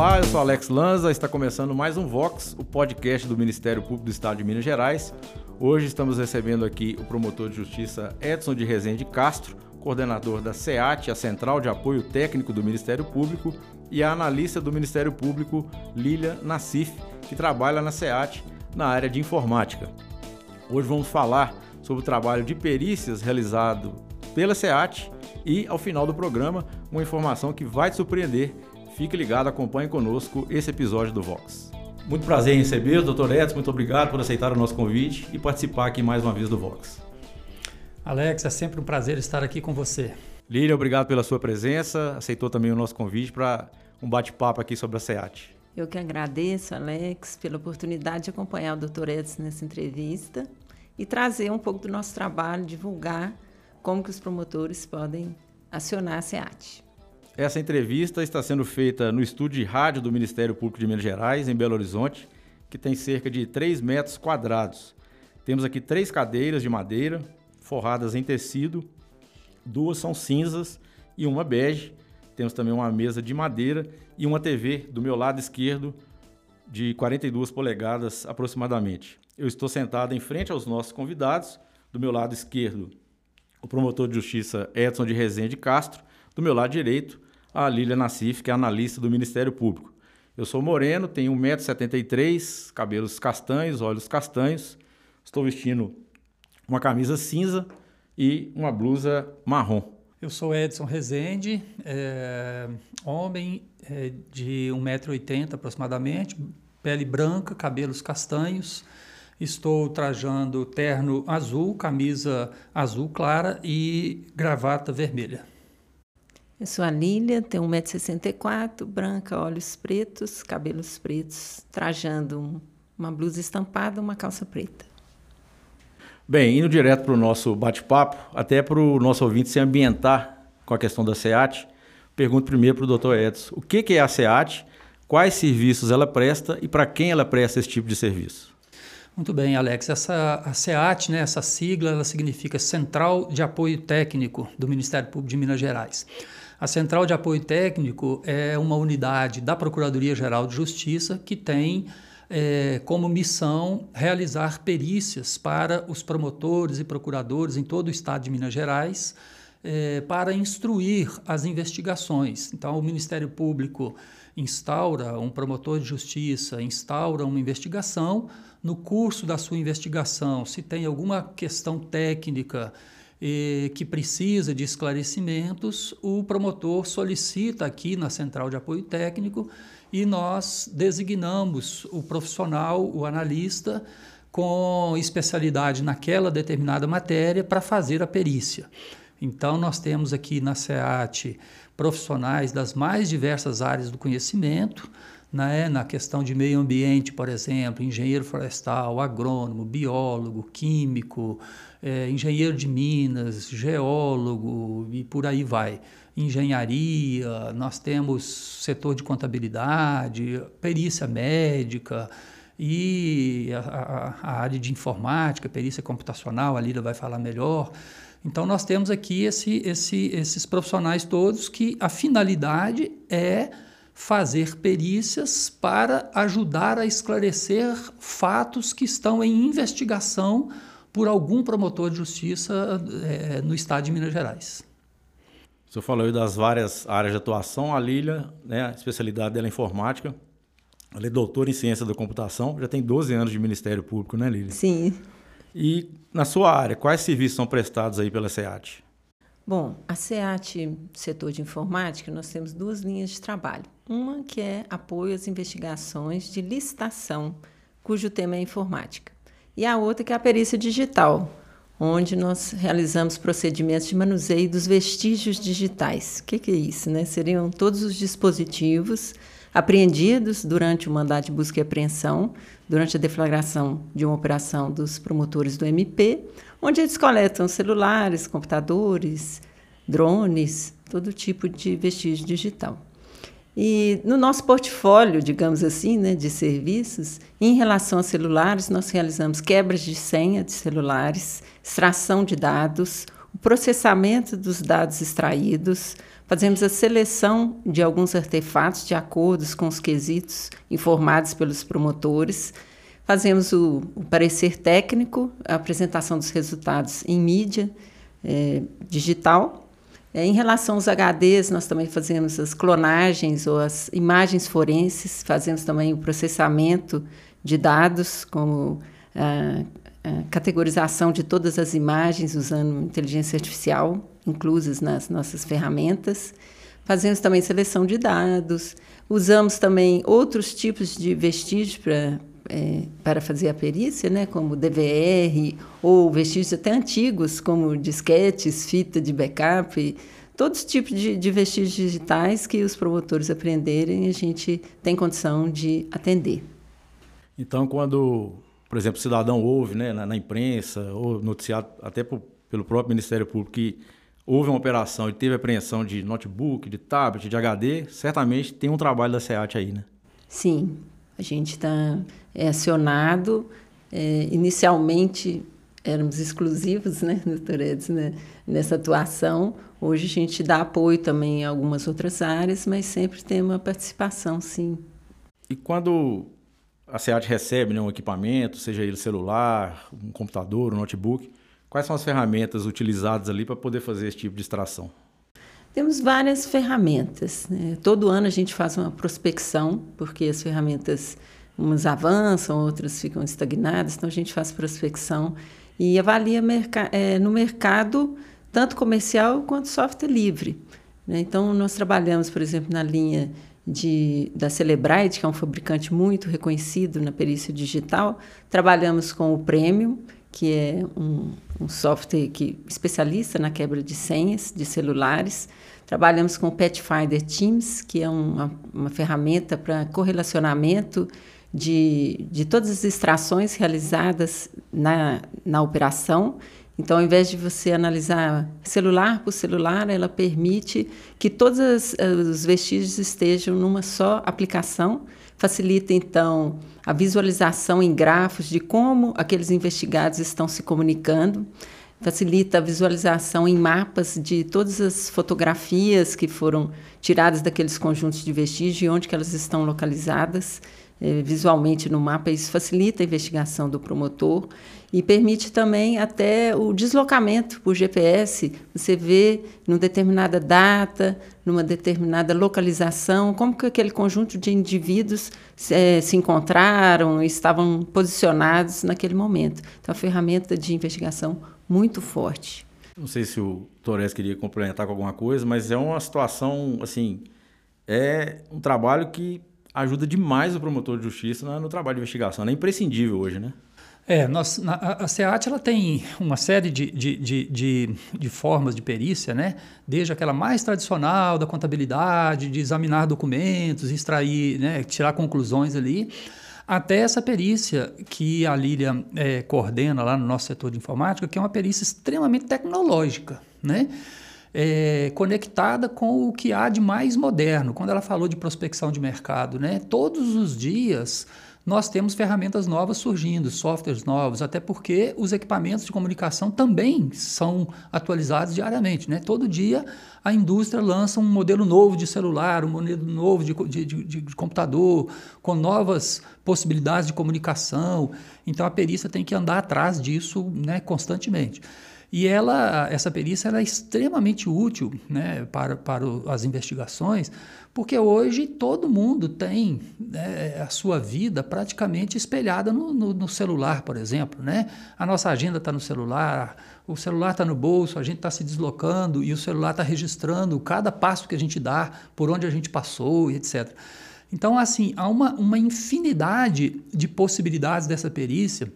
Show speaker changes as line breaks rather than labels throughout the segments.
Olá, eu sou Alex Lanza, está começando mais um Vox, o podcast do Ministério Público do Estado de Minas Gerais. Hoje estamos recebendo aqui o promotor de justiça Edson de Rezende Castro, coordenador da SEAT, a Central de Apoio Técnico do Ministério Público, e a analista do Ministério Público Lília Nassif, que trabalha na SEAT na área de informática. Hoje vamos falar sobre o trabalho de perícias realizado pela SEAT e, ao final do programa, uma informação que vai te surpreender. Fique ligado, acompanhe conosco esse episódio do Vox. Muito prazer em receber o Dr. Edson, muito obrigado por aceitar o nosso convite e participar aqui mais uma vez do Vox.
Alex, é sempre um prazer estar aqui com você.
Lília, obrigado pela sua presença, aceitou também o nosso convite para um bate-papo aqui sobre a SEAT.
Eu que agradeço, Alex, pela oportunidade de acompanhar o Dr. Edson nessa entrevista e trazer um pouco do nosso trabalho, divulgar como que os promotores podem acionar a SEAT.
Essa entrevista está sendo feita no estúdio de rádio do Ministério Público de Minas Gerais, em Belo Horizonte, que tem cerca de 3 metros quadrados. Temos aqui três cadeiras de madeira, forradas em tecido, duas são cinzas e uma bege. Temos também uma mesa de madeira e uma TV do meu lado esquerdo de 42 polegadas aproximadamente. Eu estou sentado em frente aos nossos convidados. Do meu lado esquerdo, o promotor de justiça Edson de Rezende Castro. Do meu lado direito, a Lília Nassif, que é analista do Ministério Público. Eu sou moreno, tenho 1,73m, cabelos castanhos, olhos castanhos. Estou vestindo uma camisa cinza e uma blusa marrom.
Eu sou Edson Rezende, é, homem é, de 1,80m aproximadamente, pele branca, cabelos castanhos. Estou trajando terno azul, camisa azul clara e gravata vermelha.
Eu sou a Lília, tenho 1,64m, branca, olhos pretos, cabelos pretos, trajando uma blusa estampada e uma calça preta.
Bem, indo direto para o nosso bate-papo, até para o nosso ouvinte se ambientar com a questão da SEAT, pergunto primeiro para o doutor Edson, o que, que é a SEAT, quais serviços ela presta e para quem ela presta esse tipo de serviço?
Muito bem, Alex. Essa, a SEAT, né, essa sigla, ela significa Central de Apoio Técnico do Ministério Público de Minas Gerais. A Central de Apoio Técnico é uma unidade da Procuradoria-Geral de Justiça que tem é, como missão realizar perícias para os promotores e procuradores em todo o estado de Minas Gerais é, para instruir as investigações. Então, o Ministério Público instaura, um promotor de justiça instaura uma investigação. No curso da sua investigação, se tem alguma questão técnica que precisa de esclarecimentos, o promotor solicita aqui na Central de Apoio Técnico e nós designamos o profissional, o analista, com especialidade naquela determinada matéria para fazer a perícia. Então, nós temos aqui na SEAT profissionais das mais diversas áreas do conhecimento, né, na questão de meio ambiente, por exemplo, engenheiro florestal, agrônomo, biólogo, químico, é, engenheiro de minas, geólogo e por aí vai engenharia, nós temos setor de contabilidade, perícia médica e a, a, a área de informática, perícia computacional, a Lida vai falar melhor. Então, nós temos aqui esse, esse, esses profissionais todos que a finalidade é fazer perícias para ajudar a esclarecer fatos que estão em investigação por algum promotor de justiça é, no estado de Minas Gerais.
O senhor falou aí das várias áreas de atuação. A Lília, né, a especialidade dela é informática. Ela é doutora em ciência da computação. Já tem 12 anos de Ministério Público, né, Lília?
Sim.
E na sua área, quais serviços são prestados aí pela SEAT?
Bom, a SEAT, setor de informática, nós temos duas linhas de trabalho. Uma que é apoio às investigações de licitação, cujo tema é informática. E a outra que é a perícia digital, onde nós realizamos procedimentos de manuseio dos vestígios digitais. O que, que, é isso? Né? Seriam todos os dispositivos apreendidos durante o mandato de busca e apreensão, durante a deflagração de uma operação dos promotores do MP, onde eles coletam celulares, computadores, drones, todo tipo de vestígio digital. E no nosso portfólio, digamos assim, né, de serviços, em relação a celulares, nós realizamos quebras de senha de celulares, extração de dados, o processamento dos dados extraídos, fazemos a seleção de alguns artefatos de acordo com os quesitos informados pelos promotores, fazemos o, o parecer técnico, a apresentação dos resultados em mídia é, digital. É, em relação aos HDs, nós também fazemos as clonagens ou as imagens forenses, fazemos também o processamento de dados, como a, a categorização de todas as imagens usando inteligência artificial, inclusas nas nossas ferramentas. Fazemos também seleção de dados, usamos também outros tipos de vestígios para é, para fazer a perícia, né, como DVR ou vestígios até antigos, como disquetes, fita de backup, todos os tipos de, de vestígios digitais que os promotores aprenderem, a gente tem condição de atender.
Então, quando, por exemplo, o cidadão ouve né, na, na imprensa ou noticiado até por, pelo próprio Ministério Público que houve uma operação e teve apreensão de notebook, de tablet, de HD, certamente tem um trabalho da SEAT aí, né?
Sim, a gente está é, acionado. É, inicialmente éramos exclusivos, né, doutor Edson, né, nessa atuação. Hoje a gente dá apoio também em algumas outras áreas, mas sempre tem uma participação, sim.
E quando a SEAT recebe né, um equipamento, seja ele celular, um computador, um notebook, quais são as ferramentas utilizadas ali para poder fazer esse tipo de extração?
Temos várias ferramentas. Né? Todo ano a gente faz uma prospecção, porque as ferramentas umas avançam, outras ficam estagnadas, então a gente faz prospecção e avalia merca é, no mercado tanto comercial quanto software livre. Né? Então, nós trabalhamos, por exemplo, na linha de, da Celebrite, que é um fabricante muito reconhecido na perícia digital. Trabalhamos com o Premium, que é um, um software que, especialista na quebra de senhas de celulares. Trabalhamos com o Pathfinder Teams, que é uma, uma ferramenta para correlacionamento de, de todas as extrações realizadas na, na operação. Então, ao invés de você analisar celular por celular, ela permite que todos os vestígios estejam numa só aplicação. Facilita, então, a visualização em grafos de como aqueles investigados estão se comunicando. Facilita a visualização em mapas de todas as fotografias que foram tiradas daqueles conjuntos de vestígios e onde elas estão localizadas. Eh, visualmente no mapa, isso facilita a investigação do promotor e permite também até o deslocamento por GPS. Você vê numa determinada data, numa determinada localização, como que aquele conjunto de indivíduos é, se encontraram, estavam posicionados naquele momento. Então, é uma ferramenta de investigação muito forte.
Não sei se o Torres queria complementar com alguma coisa, mas é uma situação, assim, é um trabalho que ajuda demais o promotor de justiça no, trabalho de investigação. É imprescindível hoje, né?
É, nós, na, a SEAT ela tem uma série de, de, de, de, de formas de perícia, né? desde aquela mais tradicional da contabilidade, de examinar documentos, extrair, né? tirar conclusões ali, até essa perícia que a Lília é, coordena lá no nosso setor de informática, que é uma perícia extremamente tecnológica. Né? É, conectada com o que há de mais moderno. Quando ela falou de prospecção de mercado, né? todos os dias nós temos ferramentas novas surgindo, softwares novos, até porque os equipamentos de comunicação também são atualizados diariamente. Né? Todo dia a indústria lança um modelo novo de celular, um modelo novo de, de, de, de computador, com novas possibilidades de comunicação. Então a perícia tem que andar atrás disso né, constantemente. E ela, essa perícia ela é extremamente útil né, para, para as investigações, porque hoje todo mundo tem né, a sua vida praticamente espelhada no, no, no celular, por exemplo. Né? A nossa agenda está no celular, o celular está no bolso, a gente está se deslocando e o celular está registrando cada passo que a gente dá, por onde a gente passou, etc. Então, assim, há uma, uma infinidade de possibilidades dessa perícia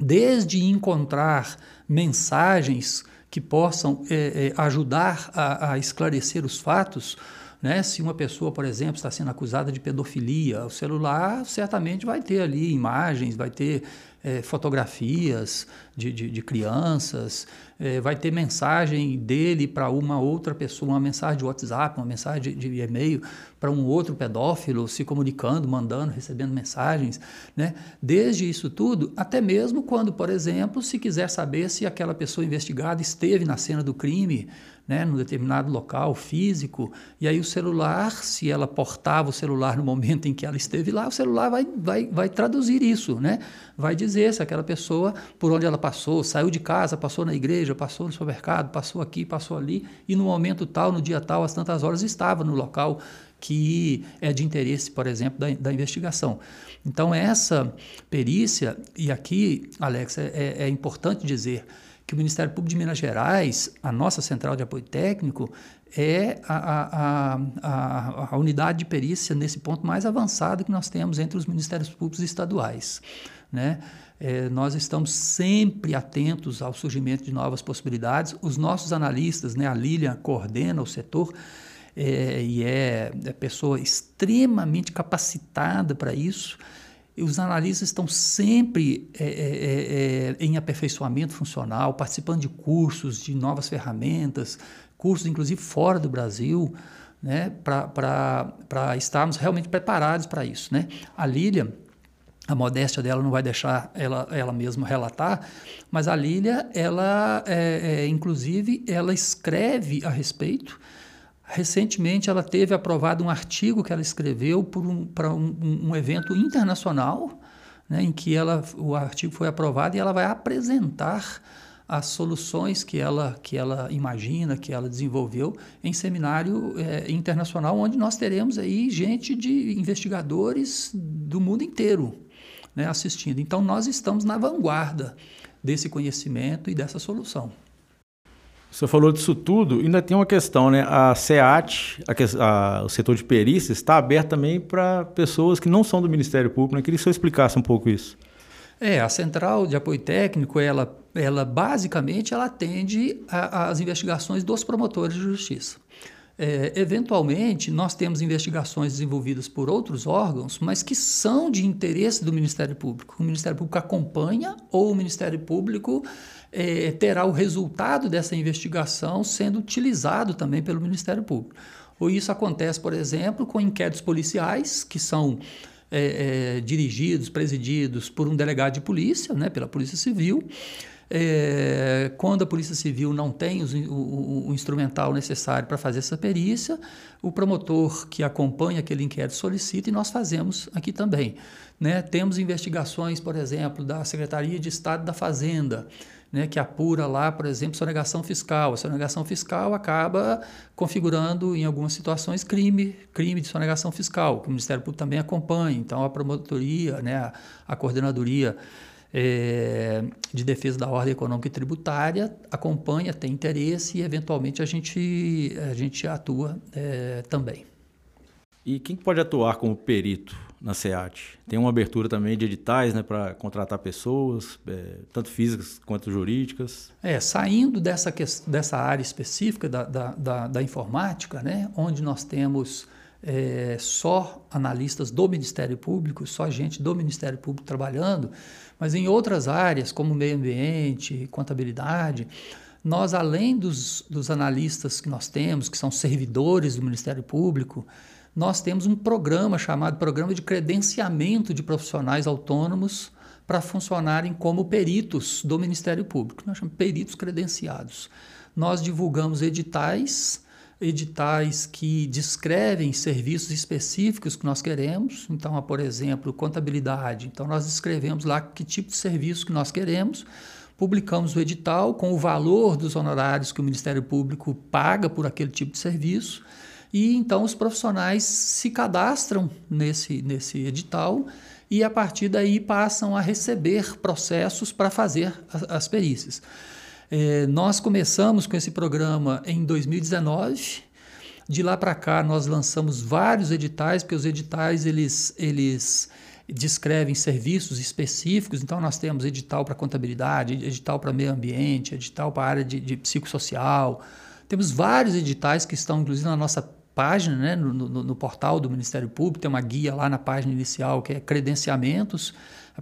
desde encontrar mensagens que possam é, é, ajudar a, a, esclarecer os fatos. Né? Se uma pessoa, por exemplo, está sendo acusada de pedofilia, o celular certamente vai ter ali imagens, vai ter é, fotografias de, de, de crianças, é, vai ter mensagem dele para uma outra pessoa, uma mensagem de WhatsApp, uma mensagem de, de e-mail para um outro pedófilo se comunicando, mandando, recebendo mensagens, né? Desde isso tudo, até mesmo quando, por exemplo, se quiser saber se aquela pessoa investigada esteve na cena do crime, né, num determinado local físico, e aí o celular, se ela portava o celular no momento em que ela esteve lá, o celular vai, vai, vai traduzir isso, né? vai dizer se aquela pessoa, por onde ela passou, saiu de casa, passou na igreja, passou no supermercado, passou aqui, passou ali, e no momento tal, no dia tal, às tantas horas, estava no local que é de interesse, por exemplo, da, da investigação. Então, essa perícia, e aqui, Alex, é, é, é importante dizer, que o Ministério Público de Minas Gerais, a nossa central de apoio técnico, é a, a, a, a, unidade de perícia nesse ponto mais avançado que nós temos entre os Ministérios Públicos estaduais. Né? É, nós estamos sempre atentos ao surgimento de novas possibilidades. Os nossos analistas, né, a Lilian coordena o setor é, e é, é pessoa extremamente capacitada para isso os analistas estão sempre é, é, é, em aperfeiçoamento funcional, participando de cursos, de novas ferramentas, cursos inclusive fora do Brasil, né, para estarmos realmente preparados para isso. Né? A Lília, a modéstia dela não vai deixar ela, ela mesma relatar, mas a Lília, ela, é, é, inclusive, ela escreve a respeito, Recentemente, ela teve aprovado um artigo que ela escreveu para um, um, um, evento internacional, né, em que ela, o artigo foi aprovado e ela vai apresentar as soluções que ela, que ela imagina, que ela desenvolveu em seminário é, internacional, onde nós teremos aí gente de investigadores do mundo inteiro né, assistindo. Então, nós estamos na vanguarda desse conhecimento e dessa solução.
Você falou disso tudo, ainda tem uma questão, né? A SEAT, a, a, o setor de perícia, está aberto também para pessoas que não são do Ministério Público. Né? Queria que você explicasse um pouco isso.
É, a Central de Apoio Técnico, ela, ela basicamente ela atende às investigações dos promotores de justiça. É, eventualmente, nós temos investigações desenvolvidas por outros órgãos, mas que são de interesse do Ministério Público. O Ministério Público acompanha ou o Ministério Público é, terá o resultado dessa investigação sendo utilizado também pelo Ministério Público. Ou isso acontece, por exemplo, com inquéritos policiais, que são é, é, dirigidos, presididos por um delegado de polícia, né, pela Polícia Civil. É, quando a Polícia Civil não tem os, o, o, instrumental necessário para fazer essa perícia, o promotor que acompanha aquele inquérito solicita e nós fazemos aqui também. Né? Temos investigações, por exemplo, da Secretaria de Estado da Fazenda, né, que apura lá, por exemplo, sonegação fiscal. A sonegação fiscal acaba configurando, em algumas situações, crime, crime de sonegação fiscal, que o Ministério Público também acompanha. Então, a promotoria, né, a, a coordenadoria é, de defesa da ordem econômica e tributária acompanha, tem interesse e, eventualmente, a gente, a gente atua é, também.
E quem pode atuar como perito na SEAT? Tem uma abertura também de editais né, para contratar pessoas, é, tanto físicas quanto jurídicas?
É, saindo dessa, dessa área específica da, da, da, da informática, né, onde nós temos é, só analistas do Ministério Público, só gente do Ministério Público trabalhando, mas em outras áreas, como meio ambiente, contabilidade, nós, além dos, dos analistas que nós temos, que são servidores do Ministério Público, nós temos um programa chamado Programa de Credenciamento de Profissionais Autônomos para funcionarem como peritos do Ministério Público. Nós chamamos peritos credenciados. Nós divulgamos editais, editais que descrevem serviços específicos que nós queremos. Então, por exemplo, contabilidade. Então, nós escrevemos lá que tipo de serviço que nós queremos publicamos o edital com o valor dos honorários que o Ministério Público paga por aquele tipo de serviço e então os profissionais se cadastram nesse, nesse edital e a partir daí passam a receber processos para fazer as, as perícias. É, nós começamos com esse programa em 2019. De lá para cá nós lançamos vários editais, porque os editais eles, eles descrevem serviços específicos. Então nós temos edital para contabilidade, edital para meio ambiente, edital para área de, de psicossocial. Temos vários editais que estão inclusive na nossa página, né, no, no, no, portal do Ministério Público, tem uma guia lá na página inicial que é credenciamentos.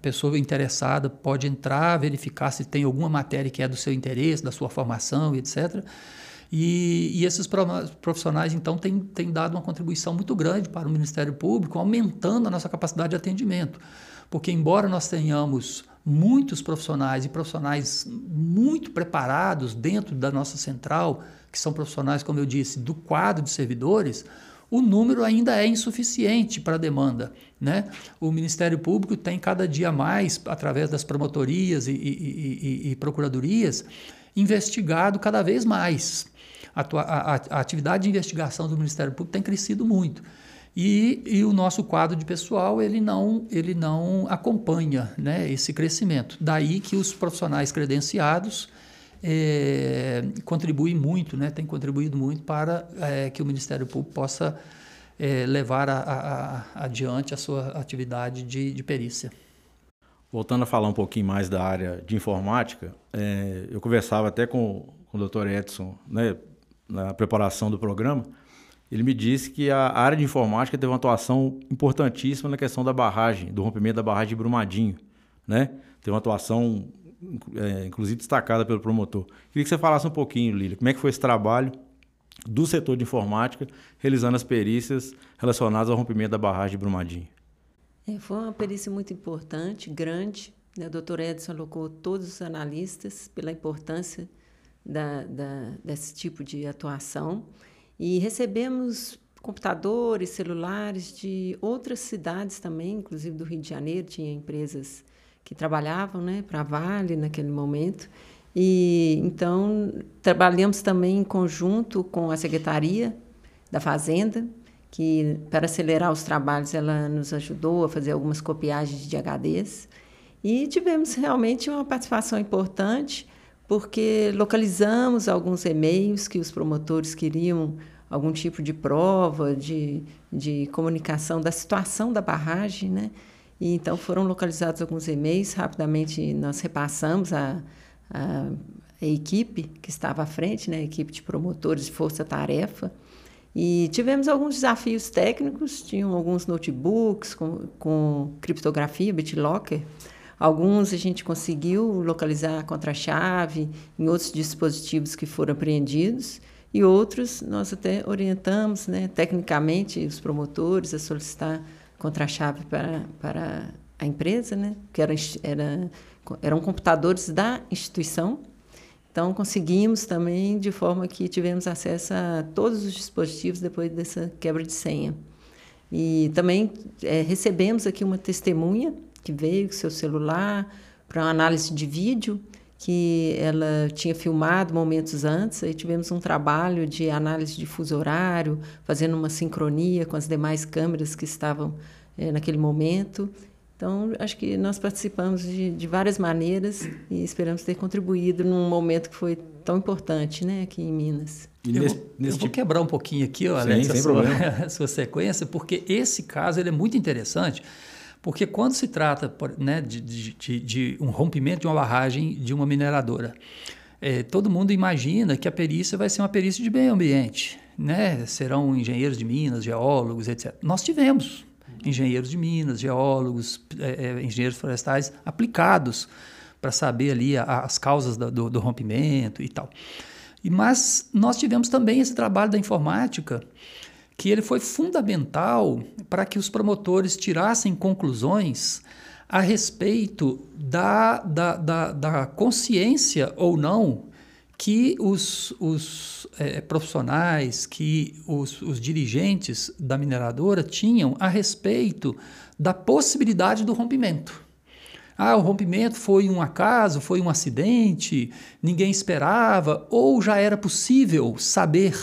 Pessoa interessada pode entrar, verificar se tem alguma matéria que é do seu interesse, da sua formação, etc. E, e esses profissionais, então, têm, têm dado uma contribuição muito grande para o Ministério Público, aumentando a nossa capacidade de atendimento. Porque, embora nós tenhamos muitos profissionais e profissionais muito preparados dentro da nossa central, que são profissionais, como eu disse, do quadro de servidores, o número ainda é insuficiente para a demanda. Né? O Ministério Público tem cada dia mais, através das promotorias e, e, e, e procuradorias, investigado cada vez mais. A, a, a, atividade de investigação do Ministério Público tem crescido muito. E, e, o nosso quadro de pessoal ele não, ele não acompanha né, esse crescimento. Daí que os profissionais credenciados é, contribuem muito, né, têm contribuído muito para é, que o Ministério Público possa é, levar a, a, a, adiante a sua atividade de, de, perícia.
Voltando a falar um pouquinho mais da área de informática, é, eu conversava até com, com o Dr. Edson né, na preparação do programa, ele me disse que a área de informática teve uma atuação importantíssima na questão da barragem, do rompimento da barragem de Brumadinho, né? Teve uma atuação, é, inclusive, destacada pelo promotor. Queria que você falasse um pouquinho, Lília, como é que foi esse trabalho do setor de informática, realizando as perícias relacionadas ao rompimento da barragem de Brumadinho.
É, foi uma perícia muito importante, grande. Né? O doutor Edson alocou todos os analistas pela importância da, da, desse tipo de atuação. E recebemos computadores, celulares de outras cidades também, inclusive do Rio de Janeiro, tinha empresas que trabalhavam né, para a Vale naquele momento. E então trabalhamos também em conjunto com a Secretaria da Fazenda, que para acelerar os trabalhos ela nos ajudou a fazer algumas copiagens de HDs. E tivemos realmente uma participação importante porque localizamos alguns e-mails que os promotores queriam algum tipo de prova, de, de comunicação da situação da barragem, né? E então foram localizados alguns e-mails, rapidamente nós repassamos a, a, a equipe que estava à frente, né? a equipe de promotores de força-tarefa, e tivemos alguns desafios técnicos, tinham alguns notebooks com, com criptografia, BitLocker, Alguns a gente conseguiu localizar a contra-chave em outros dispositivos que foram apreendidos e outros nós até orientamos, né, tecnicamente, os promotores a solicitar contra-chave para, para a empresa, né, que era, era, eram computadores da instituição. Então, conseguimos também, de forma que tivemos acesso a todos os dispositivos depois dessa quebra de senha. E também é, recebemos aqui uma testemunha que veio com seu celular para uma análise de vídeo que ela tinha filmado momentos antes, aí tivemos um trabalho de análise de fuso horário, fazendo uma sincronia com as demais câmeras que estavam é, naquele momento. Então, acho que nós participamos de, de várias maneiras e esperamos ter contribuído num momento que foi tão importante né, aqui em Minas.
Eu, nesse, nesse eu tipo... vou quebrar um pouquinho aqui, Alex, Sim, a, sua, a sua sequência, porque esse caso ele é muito interessante, porque quando se trata né, de, de, de, um rompimento de uma barragem de uma mineradora, é, todo mundo imagina que a perícia vai ser uma perícia de meio ambiente. Né? Serão engenheiros de minas, geólogos, etc. Nós tivemos engenheiros de minas, geólogos, é, engenheiros florestais aplicados para saber ali as causas do, do, rompimento e tal. Mas nós tivemos também esse trabalho da informática que ele foi fundamental para que os promotores tirassem conclusões a respeito da, da, da, da consciência ou não que os, os é, profissionais, que os, os dirigentes da mineradora tinham a respeito da possibilidade do rompimento. Ah, o rompimento foi um acaso, foi um acidente, ninguém esperava, ou já era possível saber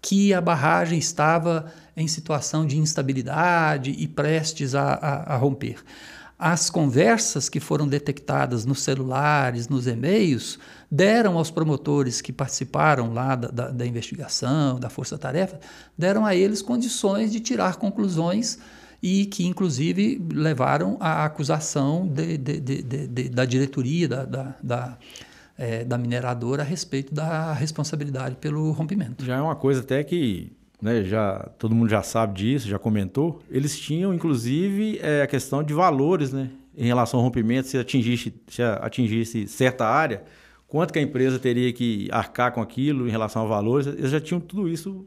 que a barragem estava em situação de instabilidade e prestes a, a, a romper. As conversas que foram detectadas nos celulares, nos e-mails, deram aos promotores que participaram lá da, da, da investigação, da força-tarefa, deram a eles condições de tirar conclusões e que, inclusive, levaram à acusação de, de, de, da diretoria da, da, é, da mineradora a respeito da responsabilidade pelo rompimento.
Já é uma coisa até que né, já, todo mundo já sabe disso, já comentou, eles tinham, inclusive, é, a questão de valores, né? Em relação ao rompimento, se atingisse, se atingisse certa área, quanto que a empresa teria que arcar com aquilo em relação a valores, eles já tinham tudo isso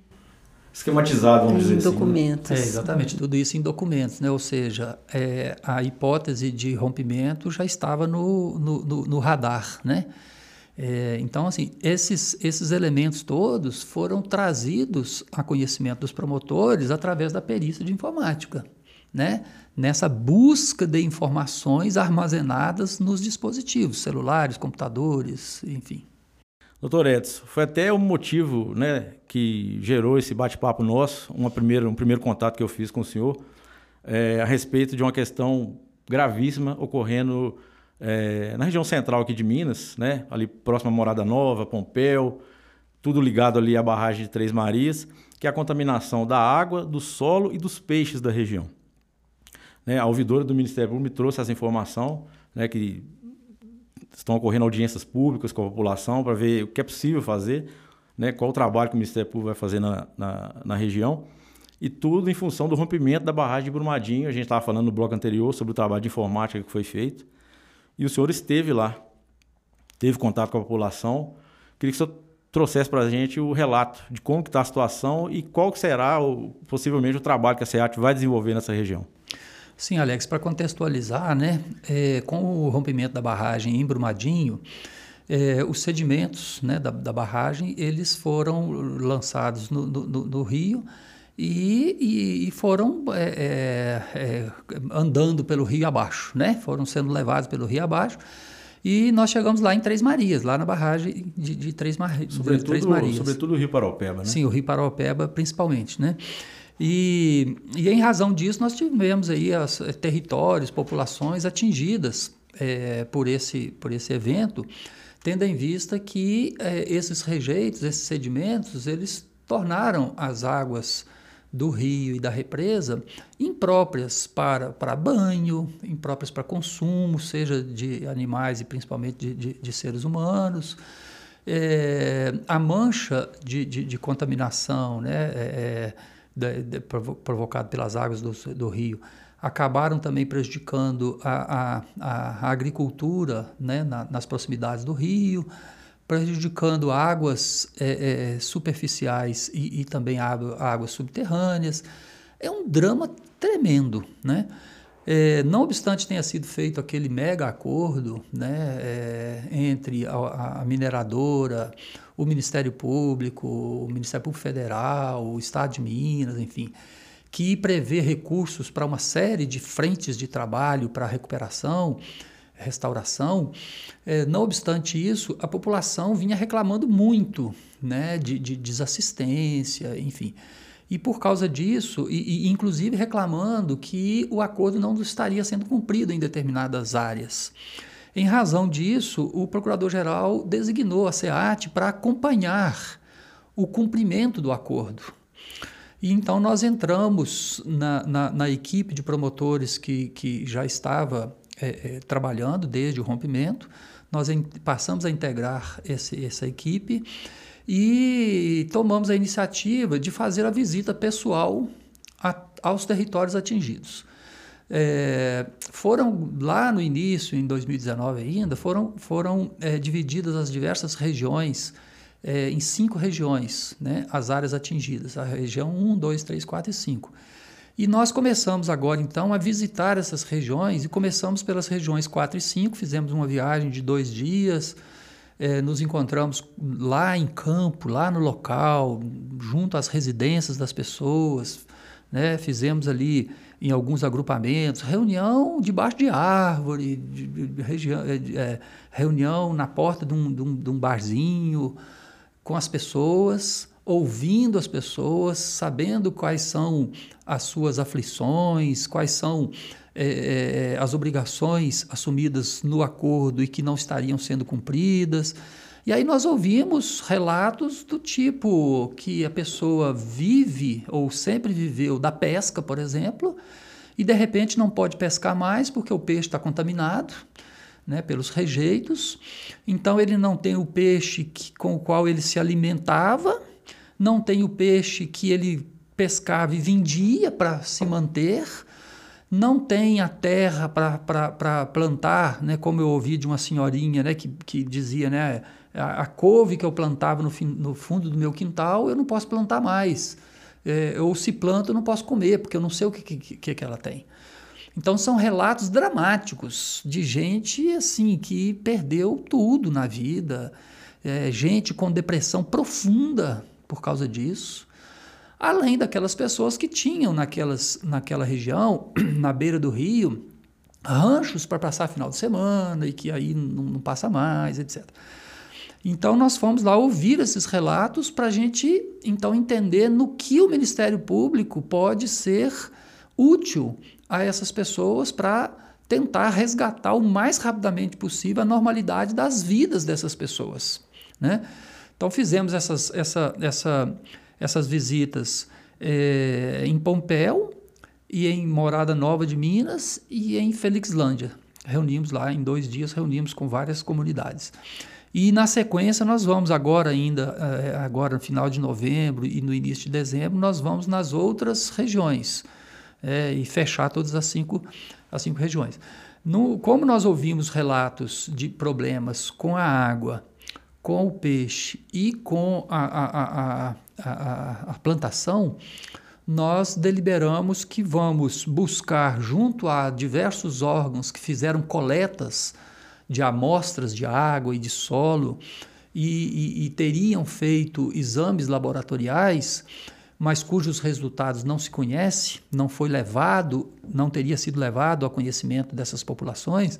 esquematizado, vamos dizer
em
assim. Né?
documentos.
É, exatamente, tudo isso em documentos, né? ou seja, é, a hipótese de rompimento já estava no, no, no, no radar. Né? É, então, assim, esses, esses elementos todos foram trazidos a conhecimento dos promotores através da perícia de informática, né? nessa busca de informações armazenadas nos dispositivos, celulares, computadores, enfim.
Doutor Edson, foi até o motivo né, que gerou esse bate-papo nosso, uma primeira, um primeiro contato que eu fiz com o senhor, é, a respeito de uma questão gravíssima ocorrendo é, na região central aqui de Minas, né? ali próximo à Morada Nova, Pompéu, tudo ligado ali à barragem de Três Marias, que é a contaminação da água, do solo e dos peixes da região. Né? A ouvidora do Ministério Público me trouxe essa informação, né, que estão ocorrendo audiências públicas com a população para ver o que é possível fazer, né, qual o trabalho que o Ministério Público vai fazer na, na, na região, e tudo em função do rompimento da barragem de Brumadinho. A gente estava falando no bloco anterior sobre o trabalho de informática que foi feito. E o senhor esteve lá, teve contato com a população. Queria que o senhor trouxesse para a gente o relato de como está a situação e qual será o, possivelmente o trabalho que a SEAT vai desenvolver nessa região.
Sim, Alex, para contextualizar, né, é, com o rompimento da barragem em Brumadinho, é, os sedimentos né, da, da, barragem eles foram lançados no, no, no rio e, e, e foram é, é, é, andando pelo rio abaixo, né? Foram sendo levados pelo rio abaixo. E nós chegamos lá em Três Marias, lá na barragem de, de, Três, Mar...
sobretudo,
de Três Marias.
Sobretudo o Rio Paraupeba, né?
Sim, o Rio Paraupeba principalmente, né? E, e em razão disso nós tivemos aí as, eh, territórios, populações atingidas é, por, esse, por esse evento, tendo em vista que é, esses rejeitos, esses sedimentos, eles tornaram as águas do rio e da represa impróprias para, para banho, impróprias para consumo, seja de animais e principalmente de, de, de seres humanos. É, a mancha de, de, de contaminação né, é, é provocada pelas águas do, do, rio acabaram também prejudicando a, a, a agricultura né, na, nas proximidades do rio, prejudicando águas é, é, superficiais e, e também água, águas subterrâneas. É um drama tremendo, né? É, não obstante tenha sido feito aquele mega acordo né, é, entre a, a, mineradora, o Ministério Público, o Ministério Público Federal, o Estado de Minas, enfim, que prevê recursos para uma série de frentes de trabalho para recuperação, restauração, é, não obstante isso, a população vinha reclamando muito né, de, de desassistência, enfim. E por causa disso, e, e, inclusive reclamando que o acordo não estaria sendo cumprido em determinadas áreas. Em razão disso, o procurador-geral designou a SEAT para acompanhar o cumprimento do acordo. E então nós entramos na, na, na equipe de promotores que, que já estava é, é, trabalhando desde o rompimento. Nós em, passamos a integrar esse, essa equipe e tomamos a iniciativa de fazer a visita pessoal a, aos territórios atingidos. É, foram lá no início, em 2019 ainda, foram, foram é, divididas as diversas regiões é, em cinco regiões, né, as áreas atingidas, a região 1, 2, 3, 4 e 5. E nós começamos agora, então, a visitar essas regiões e começamos pelas regiões 4 e 5, fizemos uma viagem de dois dias, eh, nos encontramos lá em campo, lá no local, junto às residências das pessoas, né? fizemos ali em alguns agrupamentos, reunião debaixo de árvore, de, de, de região, é, reunião na porta um, um, de um barzinho, com as pessoas, ouvindo as pessoas, sabendo quais são as suas aflições, quais são é, as obrigações assumidas no acordo e que não estariam sendo cumpridas. E aí nós ouvimos relatos do tipo que a pessoa vive ou sempre viveu da pesca, por exemplo, e de repente não pode pescar mais porque o peixe está contaminado. Né, pelos rejeitos, então ele não tem o peixe que, com o qual ele se alimentava, não tem o peixe que ele pescava e vendia para se manter, não tem a terra para plantar, né, como eu ouvi de uma senhorinha né, que, que dizia, né, a, a couve que eu plantava no, fim, no, fundo do meu quintal, eu não posso plantar mais. É, ou se planta, eu não posso comer, porque eu não sei o que, que, que, que ela tem. Então são relatos dramáticos de gente assim que perdeu tudo na vida, é, gente com depressão profunda por causa disso, além daquelas pessoas que tinham naquelas, naquela região, na beira do rio, ranchos para passar final de semana e que aí não, não passa mais, etc. Então nós fomos lá ouvir esses relatos para a gente então entender no que o Ministério Público pode ser útil a essas pessoas para tentar resgatar o mais rapidamente possível a normalidade das vidas dessas pessoas. Né? Então fizemos essas, essa, essa, essas visitas é, em Pompéu e em Morada Nova de Minas e em Felixlândia. Reunimos lá em dois dias, reunimos com várias comunidades. E na sequência nós vamos agora ainda, é, agora no final de novembro e no início de dezembro, nós vamos nas outras regiões é, e fechar todas as cinco, as cinco regiões. No, como nós ouvimos relatos de problemas com a água, com o peixe e com a, a, a, a, plantação, nós deliberamos que vamos buscar, junto a diversos órgãos que fizeram coletas de amostras de água e de solo e, e, e teriam feito exames laboratoriais, mas cujos resultados não se conhece, não foi levado, não teria sido levado ao conhecimento dessas populações,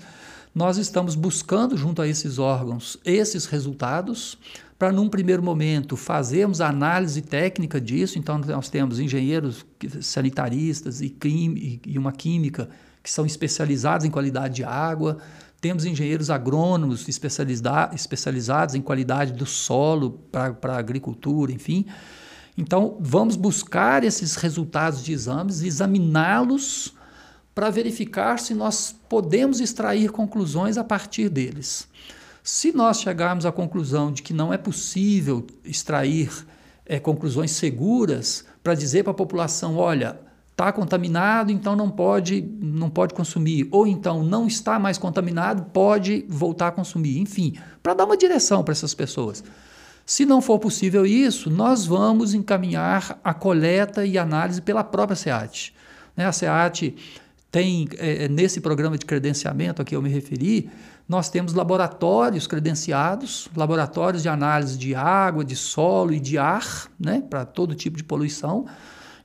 nós estamos buscando junto a esses órgãos esses resultados para num primeiro momento fazermos a análise técnica disso, então nós temos engenheiros sanitaristas e, e uma química que são especializados em qualidade de água, temos engenheiros agrônomos especializados em qualidade do solo para a agricultura, enfim. Então, vamos buscar esses resultados de exames, examiná-los para verificar se nós podemos extrair conclusões a partir deles. Se nós chegarmos à conclusão de que não é possível extrair é, conclusões seguras para dizer para a população, olha, está contaminado, então não pode, não pode consumir, ou então não está mais contaminado, pode voltar a consumir, enfim, para dar uma direção para essas pessoas. Se não for possível isso, nós vamos encaminhar a coleta e análise pela própria SEAT. Né, a SEAT tem, é, nesse programa de credenciamento a que eu me referi, nós temos laboratórios credenciados, laboratórios de análise de água, de solo e de ar, né, para todo tipo de poluição.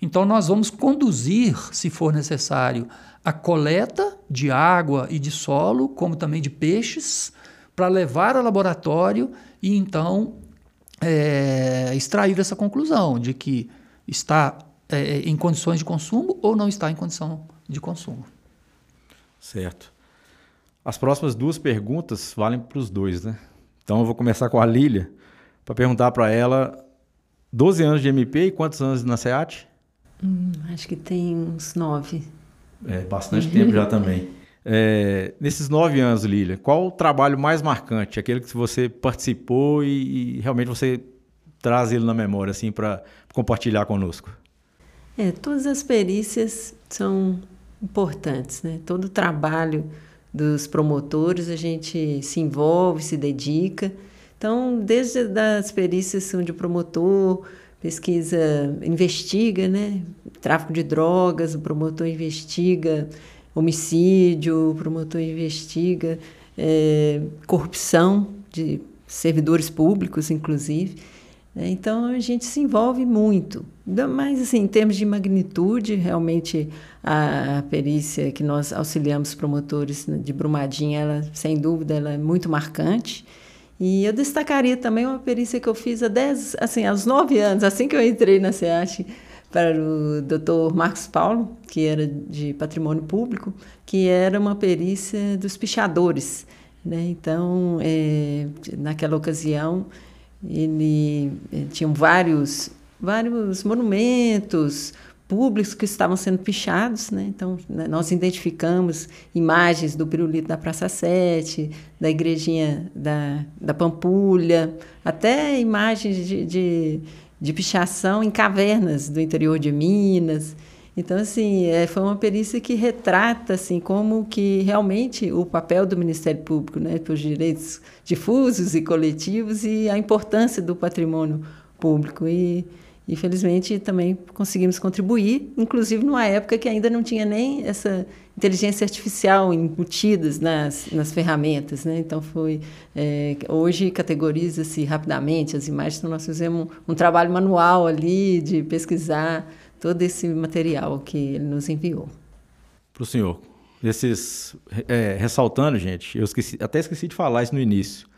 Então, nós vamos conduzir, se for necessário, a coleta de água e de solo, como também de peixes, para levar ao laboratório e então é, extrair essa conclusão de que está é, em condições de consumo ou não está em condição de consumo.
Certo. As próximas duas perguntas valem para os dois, né? Então eu vou começar com a Lília para perguntar para ela 12 anos de MP e quantos anos na SEAT?
Hum, acho que tem uns nove.
É, bastante tempo já também. É, nesses nove anos, Lília, qual o trabalho mais marcante? Aquele que você participou e, e realmente você traz ele na memória, assim, para compartilhar conosco?
É, todas as perícias são importantes, né? Todo o trabalho dos promotores a gente se envolve, se dedica. Então, desde as perícias onde o promotor pesquisa, investiga, né? Tráfico de drogas, o promotor investiga homicídio, o promotor investiga é, corrupção de servidores públicos, inclusive. Né? Então a gente se envolve muito. Mas, assim, em termos de magnitude, realmente a, perícia que nós auxiliamos promotores né, de Brumadinho, ela, sem dúvida, ela é muito marcante. E eu destacaria também uma perícia que eu fiz há 10, assim, aos 9 anos, assim que eu entrei na SEAT, para o Dr. Marcos Paulo, que era de patrimônio público, que era uma perícia dos pichadores. Né? Então, é, naquela ocasião, ele, eh, tinham vários, vários monumentos públicos que estavam sendo pichados, né? Então, né, nós identificamos imagens do pirulito da Praça 7, da igrejinha da, da Pampulha, até imagens de, de, de pichação em cavernas do interior de Minas. Então, assim, é, foi uma perícia que retrata, assim, como que realmente o papel do Ministério Público, né, para os direitos difusos e coletivos e a importância do patrimônio público. E, infelizmente, também conseguimos contribuir, inclusive numa época que ainda não tinha nem essa inteligência artificial embutidas nas, nas ferramentas, né? Então foi é, hoje categoriza-se rapidamente as imagens, então nós fizemos um, um trabalho manual ali de pesquisar todo esse material que ele nos enviou.
Para o senhor, esses, é, ressaltando, gente, eu esqueci, até esqueci de falar isso no início,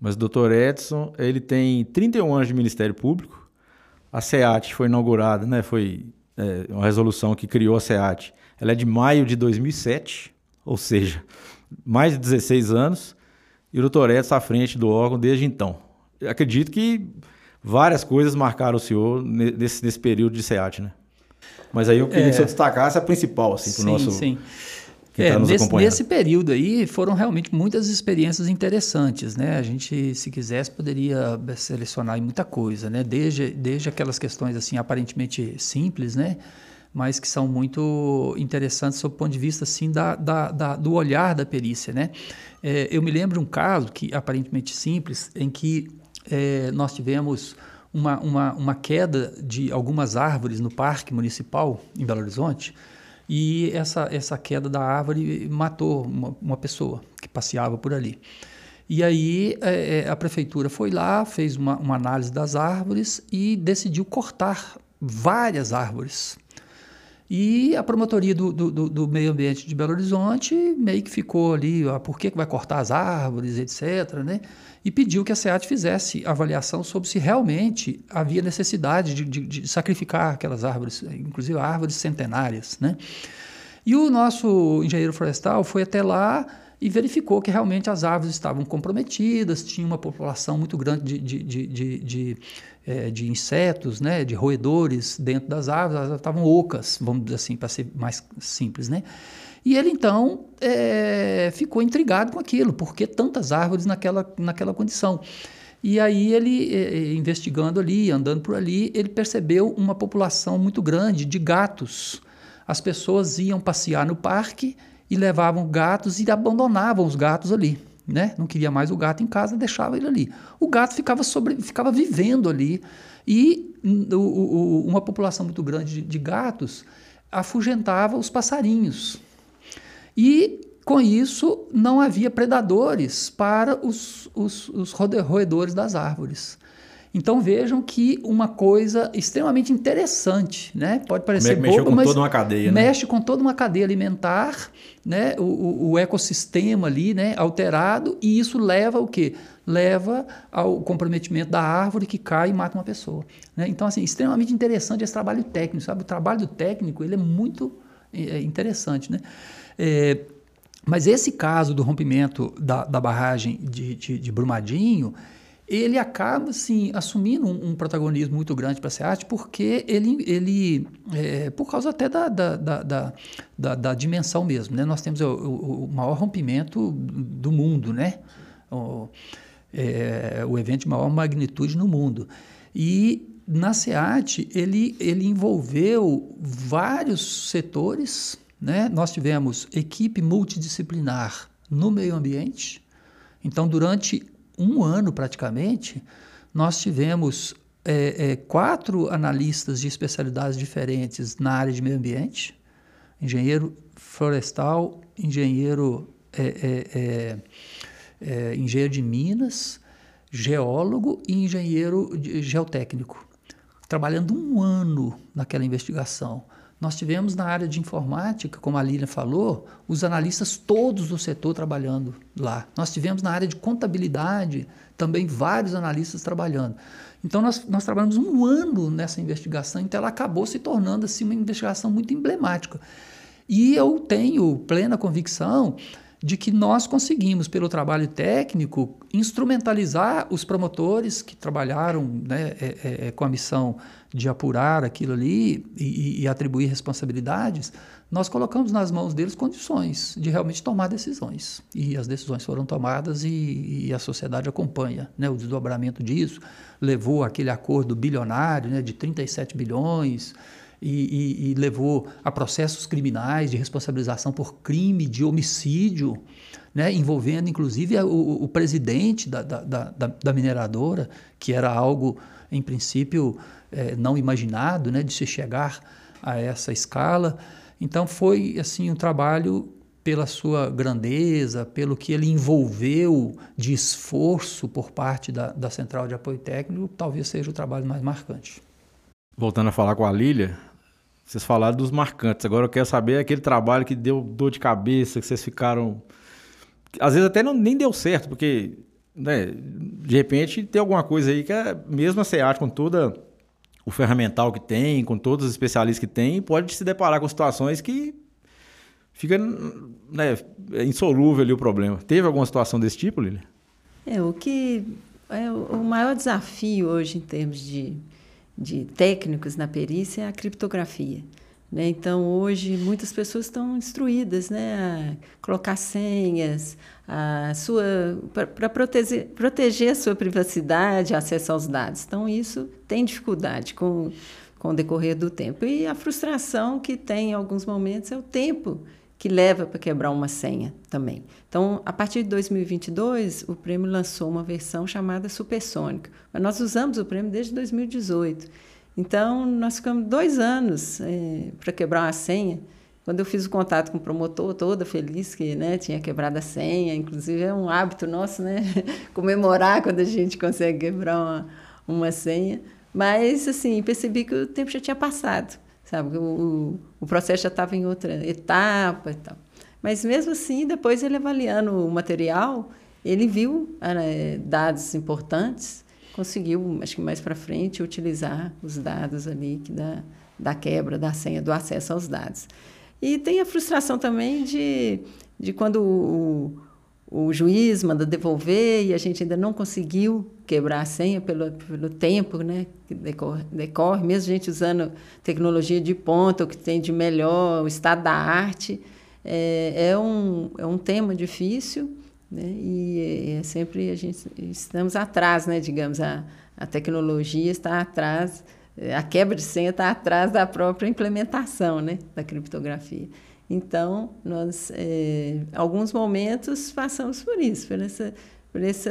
mas o doutor Edson, ele tem 31 anos de Ministério Público, a SEAT foi inaugurada, né, foi é, uma resolução que criou a SEAT, ela é de maio de 2007, ou seja, mais de 16 anos, e o doutor Edson à frente do órgão desde então. Eu acredito que várias coisas marcaram o senhor nesse, nesse período de SEAT, né? Mas aí eu queria é, que o senhor destacasse a principal, assim, para o nosso...
Sim, é, tá nesse, nesse, período aí foram realmente muitas experiências interessantes, né? A gente, se quisesse, poderia selecionar muita coisa, né? Desde, desde aquelas questões assim aparentemente simples, né? Mas que são muito interessantes sob o ponto de vista assim da, da, da do olhar da perícia, né? É, eu me lembro de um caso que aparentemente simples em que é, nós tivemos uma, uma, uma queda de algumas árvores no parque municipal em Belo Horizonte e essa, essa queda da árvore matou uma, uma pessoa que passeava por ali. E aí é, é a prefeitura foi lá, fez uma, uma análise das árvores e decidiu cortar várias árvores. E a promotoria do, do, do, meio ambiente de Belo Horizonte meio que ficou ali, ó, por que, vai cortar as árvores, etc. Né? E pediu que a SEAT fizesse avaliação sobre se realmente havia necessidade de, de, de sacrificar aquelas árvores, inclusive árvores centenárias. Né? E o nosso engenheiro florestal foi até lá e verificou que realmente as árvores estavam comprometidas, tinha uma população muito grande de, de, de, de, é, de insetos, né, de roedores dentro das árvores, elas estavam ocas, vamos dizer assim, para ser mais simples. Né? E ele então é, ficou intrigado com aquilo, por que tantas árvores naquela, naquela condição? E aí ele, é, investigando ali, andando por ali, ele percebeu uma população muito grande de gatos. As pessoas iam passear no parque e levavam gatos e abandonavam os gatos ali. Né? Não queria mais o gato em casa, deixava ele ali. O gato ficava, sobre, ficava vivendo ali e o, o, uma população muito grande de, de gatos afugentava os passarinhos. E com isso não havia predadores para os, os, os roedores das árvores. Então vejam que uma coisa extremamente interessante, né? Pode parecer
mexe bobo, com mas toda uma cadeia,
né? mexe né? com toda uma cadeia alimentar, né? O, o, o, ecossistema ali, né? Alterado e isso leva o quê? Leva ao comprometimento da árvore que cai e mata uma pessoa. Né? Então assim, extremamente interessante esse trabalho técnico, sabe? O trabalho técnico ele é muito é, interessante, né? É, mas esse caso do rompimento da, da barragem de, de, de Brumadinho ele acaba assim, assumindo um, um protagonismo muito grande para a SEAT, porque ele, ele é, por causa até da, da, da, da, da dimensão mesmo. Né? Nós temos o, o, maior rompimento do mundo, né? o, é, o evento de maior magnitude no mundo. E na SEAT ele, ele envolveu vários setores. Né? Nós tivemos equipe multidisciplinar no meio ambiente. Então, durante um ano praticamente, nós tivemos é, é, quatro analistas de especialidades diferentes na área de meio ambiente: engenheiro florestal, engenheiro, é, é, é, é engenheiro de minas, geólogo e engenheiro geotécnico, trabalhando um ano naquela investigação. Nós tivemos na área de informática, como a Lília falou, os analistas todos do setor trabalhando lá. Nós tivemos na área de contabilidade também vários analistas trabalhando. Então nós, nós trabalhamos um ano nessa investigação, então ela acabou se tornando assim uma investigação muito emblemática. E eu tenho plena convicção de que nós conseguimos, pelo trabalho técnico, instrumentalizar os promotores que trabalharam né, é, é, é com a missão de apurar aquilo ali e, e, atribuir responsabilidades, nós colocamos nas mãos deles condições de realmente tomar decisões. E as decisões foram tomadas e, e a sociedade acompanha né, o desdobramento disso. Levou aquele acordo bilionário né, de 37 bilhões e, e, e levou a processos criminais de responsabilização por crime de homicídio, né, envolvendo inclusive o, o presidente da, da, da, da, mineradora, que era algo, em princípio, é, não imaginado né, de se chegar a essa escala. Então foi assim um trabalho pela sua grandeza, pelo que ele envolveu de esforço por parte da, da Central de Apoio Técnico, talvez seja o trabalho mais marcante.
Voltando a falar com a Lília, vocês falaram dos marcantes. Agora eu quero saber aquele trabalho que deu dor de cabeça, que vocês ficaram. Às vezes até não, nem deu certo, porque né, de repente tem alguma coisa aí que é, mesmo a SEAT com toda o ferramental que tem, com todos os especialistas que tem, pode se deparar com situações que fica né, insolúvel ali o problema. Teve alguma situação desse tipo, Lili?
É, o que é o maior desafio hoje em termos de de técnicos na perícia é a criptografia. Né? Então, hoje, muitas pessoas estão instruídas né, a colocar senhas para proteger, proteger a sua privacidade, acesso aos dados. Então, isso tem dificuldade com, com o decorrer do tempo. E a frustração que tem em alguns momentos é o tempo que leva para quebrar uma senha também. Então, a partir de 2022, o prêmio lançou uma versão chamada supersônica, mas nós usamos o prêmio desde 2018. Então, nós ficamos dois anos é, para quebrar uma senha. Quando eu fiz o contato com o promotor, toda feliz que né, tinha quebrado a senha, inclusive é um hábito nosso, né? Comemorar quando a gente consegue quebrar uma, uma senha. Mas, assim, percebi que o tempo já tinha passado sabe? O, o processo já estava em outra etapa e tal. Mas mesmo assim, depois ele avaliando o material, ele viu né, dados importantes, conseguiu, acho que mais para frente, utilizar os dados ali que da, da quebra da senha, do acesso aos dados. E tem a frustração também de, de quando o, o juiz manda devolver e a gente ainda não conseguiu quebrar a senha pelo, pelo tempo né, que decorre, decorre, mesmo a gente usando tecnologia de ponta, o que tem de melhor, o estado da arte, é, é, um, é um tema difícil né, e é sempre a gente estamos atrás, né, digamos, a, a tecnologia está atrás, a quebra de senha está atrás da própria implementação né, da criptografia. Então, nós, é, alguns momentos, passamos por isso, por essa, por essa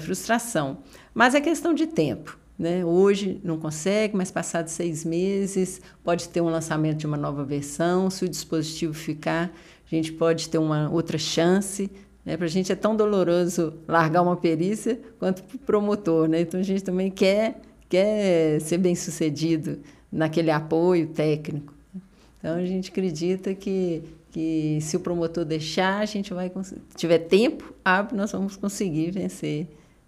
frustração. Mas é questão de tempo. Né? Hoje não consegue, mas passados seis meses pode ter um lançamento de uma nova versão. Se o dispositivo ficar, a gente pode ter uma outra chance. Né? Para a gente é tão doloroso largar uma perícia quanto para o promotor. Né? Então a gente também quer, quer ser bem sucedido naquele apoio técnico. Então a gente acredita que, que se o promotor deixar, a gente vai tiver tempo hábil, nós vamos conseguir vencer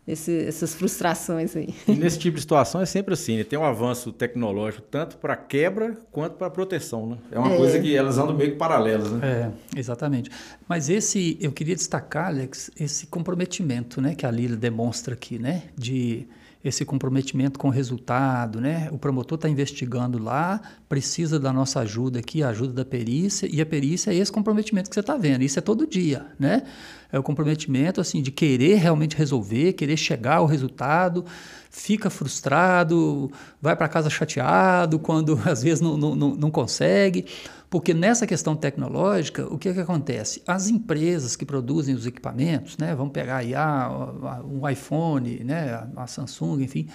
esse, essas frustrações aí.
E nesse tipo de situação é sempre assim, né? tem um avanço tecnológico tanto para quebra quanto para proteção, né? É uma é. coisa que elas andam meio que paralelas,
né? É, exatamente. Mas esse, eu queria destacar, Alex, esse comprometimento, né, que a Lila demonstra aqui, né, de esse comprometimento com o resultado, né? O promotor está investigando lá, precisa da nossa ajuda aqui, a ajuda da perícia, e a perícia é esse comprometimento que você está vendo. Isso é todo dia, né? É o comprometimento assim de querer realmente resolver, querer chegar ao resultado, fica frustrado, vai para casa chateado quando às vezes não, não, não consegue. Porque nessa questão tecnológica, o que, é que acontece? As empresas que produzem os equipamentos, né, vamos pegar aí ah, um iPhone, né, a Samsung, enfim,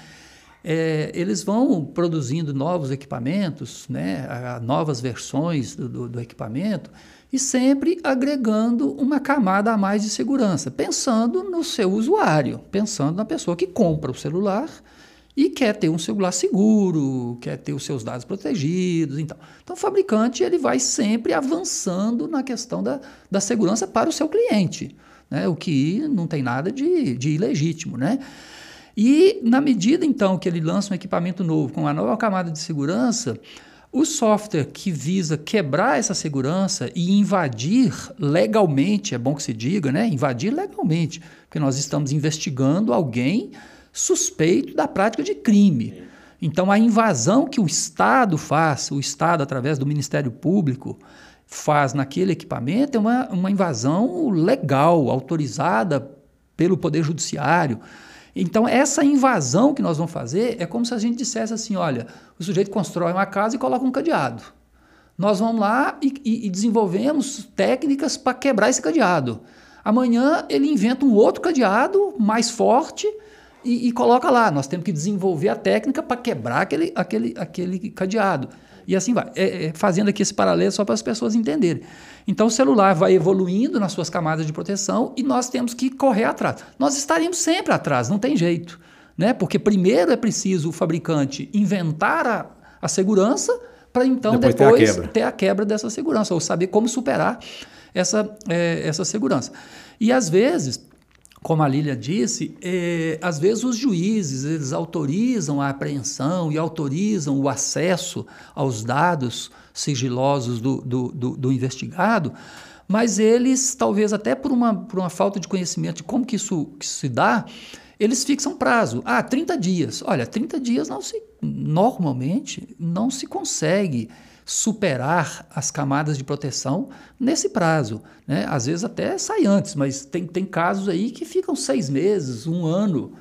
é, eles vão produzindo novos equipamentos, né, novas versões do, do, do equipamento, e sempre agregando uma camada a mais de segurança, pensando no seu usuário, pensando na pessoa que compra o celular e quer ter um celular seguro, quer ter os seus dados protegidos. Então, então o fabricante ele vai sempre avançando na questão da, da segurança para o seu cliente, né? o que não tem nada de, de ilegítimo. Né? E na medida então que ele lança um equipamento novo com uma nova camada de segurança, O software que visa quebrar essa segurança e invadir legalmente, é bom que se diga, né? Invadir legalmente, porque nós estamos investigando alguém suspeito da prática de crime. Então, a invasão que o Estado faz, o Estado, através do Ministério Público, faz naquele equipamento é uma, uma invasão legal, autorizada pelo Poder Judiciário. Então, essa invasão que nós vamos fazer é como se a gente dissesse assim: olha, o sujeito constrói uma casa e coloca um cadeado. Nós vamos lá e, e, e desenvolvemos técnicas para quebrar esse cadeado. Amanhã ele inventa um outro cadeado mais forte e, e, coloca lá. Nós temos que desenvolver a técnica para quebrar aquele, aquele, aquele cadeado. E assim vai. É, é, fazendo aqui esse paralelo só para as pessoas entenderem. Então o celular vai evoluindo nas suas camadas de proteção e nós temos que correr atrás. Nós estaríamos sempre atrás, não tem jeito. Né? Porque primeiro é preciso o fabricante inventar a, a segurança para então depois, depois ter, a quebra. ter, a quebra. dessa segurança, ou saber como superar essa, é, essa segurança. E às vezes, como a Lília disse, é, às vezes os juízes eles autorizam a apreensão e autorizam o acesso aos dados sigilosos do, do, do, do investigado, mas eles, talvez até por uma, por uma falta de conhecimento de como que isso, que se dá, eles fixam prazo. Ah, 30 dias. Olha, 30 dias não se normalmente não se consegue superar as camadas de proteção nesse prazo. Né? Às vezes até sai antes, mas tem, tem casos aí que ficam seis meses, um ano.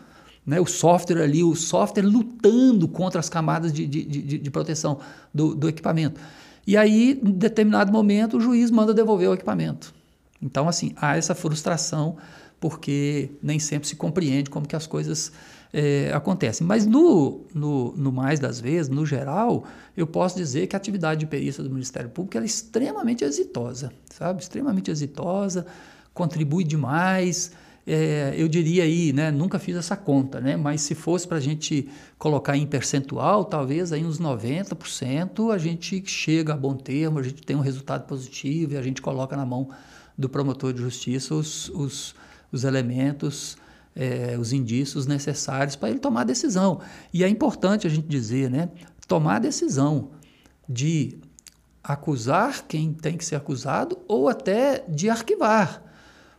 Né? O software ali, o software lutando contra as camadas de, de, de, de proteção do, do equipamento. E aí, em determinado momento, o juiz manda devolver o equipamento. Então, assim, há essa frustração porque nem sempre se compreende como que as coisas é, acontecem. Mas no, no, no, mais das vezes, no geral, eu posso dizer que a atividade de perícia do Ministério Público é extremamente exitosa, sabe? Extremamente exitosa, contribui demais, é, eu diria aí, né, nunca fiz essa conta, né, mas se fosse para a gente colocar em percentual, talvez aí uns 90% a gente chega a bom termo, a gente tem um resultado positivo e a gente coloca na mão do promotor de justiça os, os, os elementos, é, os indícios necessários para ele tomar a decisão. E é importante a gente dizer, né, tomar a decisão de acusar quem tem que ser acusado ou até de arquivar.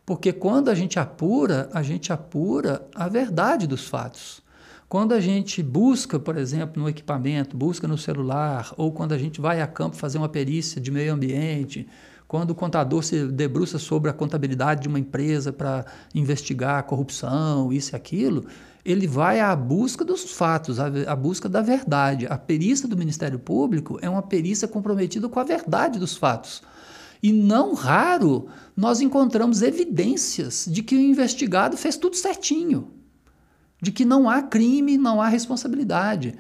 Porque quando a gente apura, a gente apura a verdade dos fatos. Quando a gente busca, por exemplo, no equipamento, busca no celular, ou quando a gente vai a campo fazer uma perícia de meio ambiente, quando o contador se debruça sobre a contabilidade de uma empresa para investigar a corrupção, isso e aquilo, ele vai à busca dos fatos, à, busca da verdade. A perícia do Ministério Público é uma perícia comprometida com a verdade dos fatos. E não raro nós encontramos evidências de que o investigado fez tudo certinho, de que não há crime, não há responsabilidade.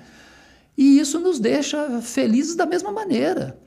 E isso nos deixa felizes da mesma maneira,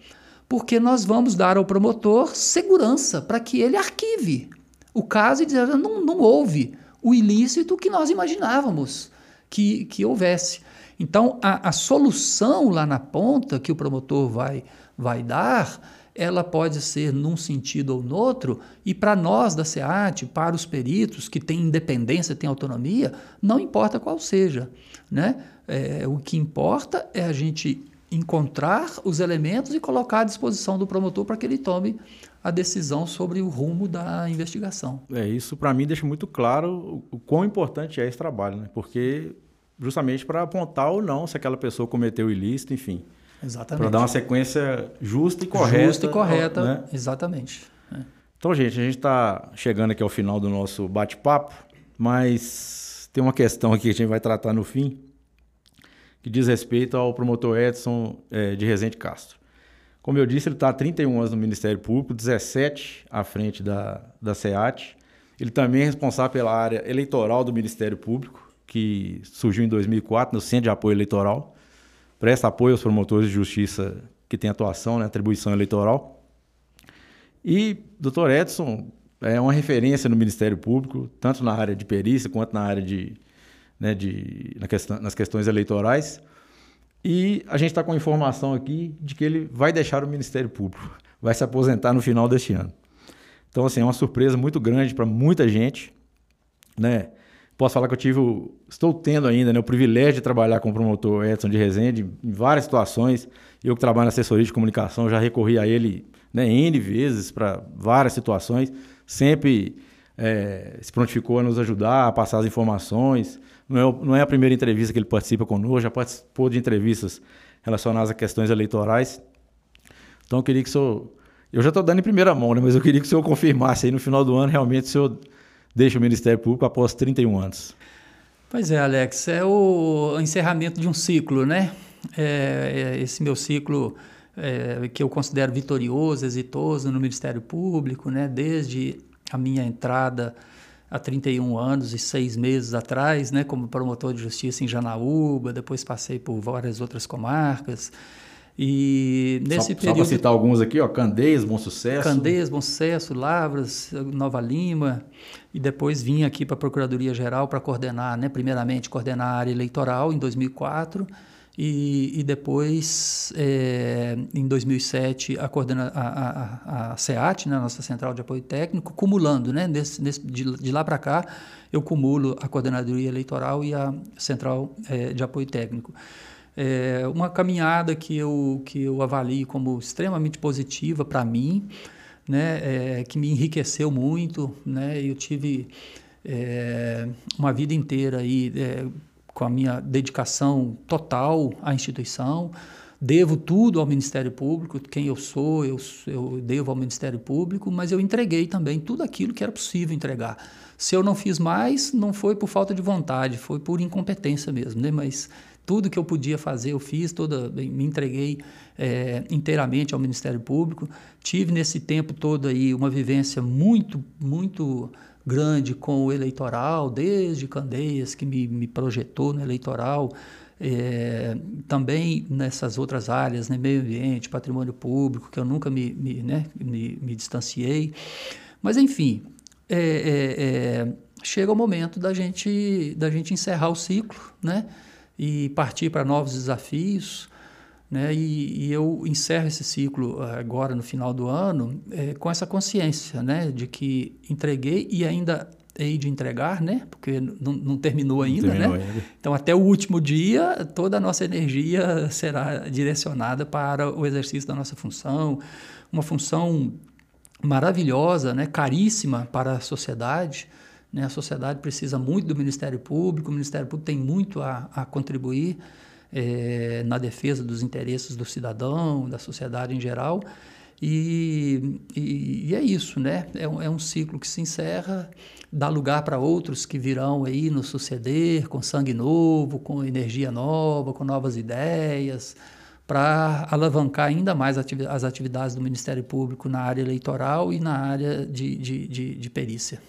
porque nós vamos dar ao promotor segurança para que ele arquive o caso e dizer não, não houve o ilícito que nós imaginávamos que, que houvesse. Então, a, a solução lá na ponta que o promotor vai, vai dar ela pode ser num sentido ou no outro, e para nós da SEAT, para os peritos que têm independência, têm autonomia, não importa qual seja. Né? É, o que importa é a gente encontrar os elementos e colocar à disposição do promotor para que ele tome a decisão sobre o rumo da investigação.
É, isso para mim deixa muito claro o, o quão importante é esse trabalho, né? porque justamente para apontar ou não se aquela pessoa cometeu ilícito, enfim.
Exatamente.
Para dar uma sequência justa e correta.
Justa e correta, né? exatamente. É.
Então, gente, a gente está chegando aqui ao final do nosso bate-papo, mas tem uma questão aqui que a gente vai tratar no fim, que diz respeito ao promotor Edson é, de Rezende Castro. Como eu disse, ele está há 31 anos no Ministério Público, 17 à frente da, da SEAT. Ele também é responsável pela área eleitoral do Ministério Público, que surgiu em 2004 no Centro de Apoio Eleitoral presta apoio aos promotores de justiça que têm atuação, né, atribuição eleitoral. E doutor Edson é uma referência no Ministério Público, tanto na área de perícia quanto na área de, né, de na questão, nas questões eleitorais. E a gente está com informação aqui de que ele vai deixar o Ministério Público, vai se aposentar no final deste ano. Então, assim, é uma surpresa muito grande para muita gente, né? posso falar que eu tive, o, estou tendo ainda né, o privilégio de trabalhar com o promotor Edson de Rezende em várias situações. Eu que trabalho na assessoria de comunicação já recorri a ele né, N vezes para várias situações, sempre é, se prontificou a nos ajudar, a passar as informações. Não é, não é a primeira entrevista que ele participa conosco, já participou de entrevistas relacionadas a questões eleitorais. Então eu queria que o senhor. Eu já estou dando em primeira mão, né, mas eu queria que o senhor confirmasse aí no final do ano realmente o senhor deixa o Ministério Público após 31 anos.
Pois é, Alex, é o encerramento de um ciclo, né? É, é esse meu ciclo é, que eu considero vitorioso, exitoso no Ministério Público, né? Desde a minha entrada há 31 anos e seis meses atrás, né, como promotor de justiça em Janaúba, depois passei por várias outras comarcas. E nesse
só,
período.
Só para citar alguns aqui, ó, Candeias, Bom Sucesso.
Candeias, Bom Sucesso, Lavras, Nova Lima. E depois vim aqui para a Procuradoria Geral para coordenar, né, primeiramente coordenar a área eleitoral em 2004 e, e depois, é, em 2007, a, coordena, a, a, a SEAT, né, a nossa Central de Apoio Técnico, cumulando, né, desse, desse, de, de, lá para cá, eu cumulo a Coordenadoria Eleitoral e a Central é, de Apoio Técnico. É uma caminhada que eu, que eu avalio como extremamente positiva para mim, né, é, que me enriqueceu muito, né, eu tive é, uma vida inteira aí com a minha dedicação total à instituição. Devo tudo ao Ministério Público, quem eu sou, eu, eu devo ao Ministério Público, mas eu entreguei também tudo aquilo que era possível entregar. Se eu não fiz mais, não foi por falta de vontade, foi por incompetência mesmo, né? mas tudo que eu podia fazer eu fiz, toda, me entreguei é, inteiramente ao Ministério Público. Tive nesse tempo todo aí uma vivência muito, muito grande com o eleitoral, desde Candeias, que me, me projetou no eleitoral, é, também nessas outras áreas, né, meio ambiente, patrimônio público, que eu nunca me, me, né, me, me distanciei. Mas, enfim, é, é, é, chega o momento da gente, da gente encerrar o ciclo né, e partir para novos desafios. Né? E, e, eu encerro esse ciclo eh, agora no final do ano é, com essa consciência né? de que entreguei e ainda hei de entregar, né? porque não, não terminou ainda. Terminou né? Ainda. Então, até o último dia, toda a nossa energia será direcionada para o exercício da nossa função, uma função maravilhosa, né? caríssima para a sociedade. Né? A sociedade precisa muito do Ministério Público, o Ministério Público tem muito a, a contribuir é, na defesa dos interesses do cidadão, da sociedade em geral. E, e, e é isso, né? É um, é um, ciclo que se encerra, dá lugar para outros que virão aí nos suceder, com sangue novo, com energia nova, com novas ideias, para alavancar ainda mais as atividades do Ministério Público na área eleitoral e na área de, de, de, de perícia.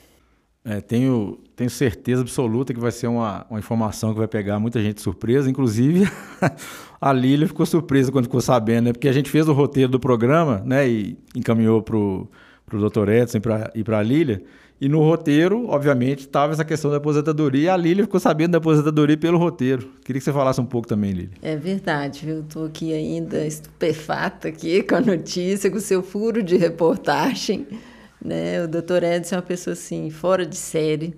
É, tenho, tenho certeza absoluta que vai ser uma, uma informação que vai pegar muita gente surpresa. Inclusive, a Lília ficou surpresa quando ficou sabendo, né? Porque a gente fez o roteiro do programa, né? E encaminhou para o Dr. Edson e para a Lília. E no roteiro, obviamente, estava essa questão da aposentadoria. A Lília ficou sabendo da aposentadoria pelo roteiro. Queria que você falasse um pouco também, Lília.
É verdade, viu? Estou aqui ainda estupefata aqui com a notícia, com o seu furo de reportagem. Né? O doutor Edson é uma pessoa assim, fora de série.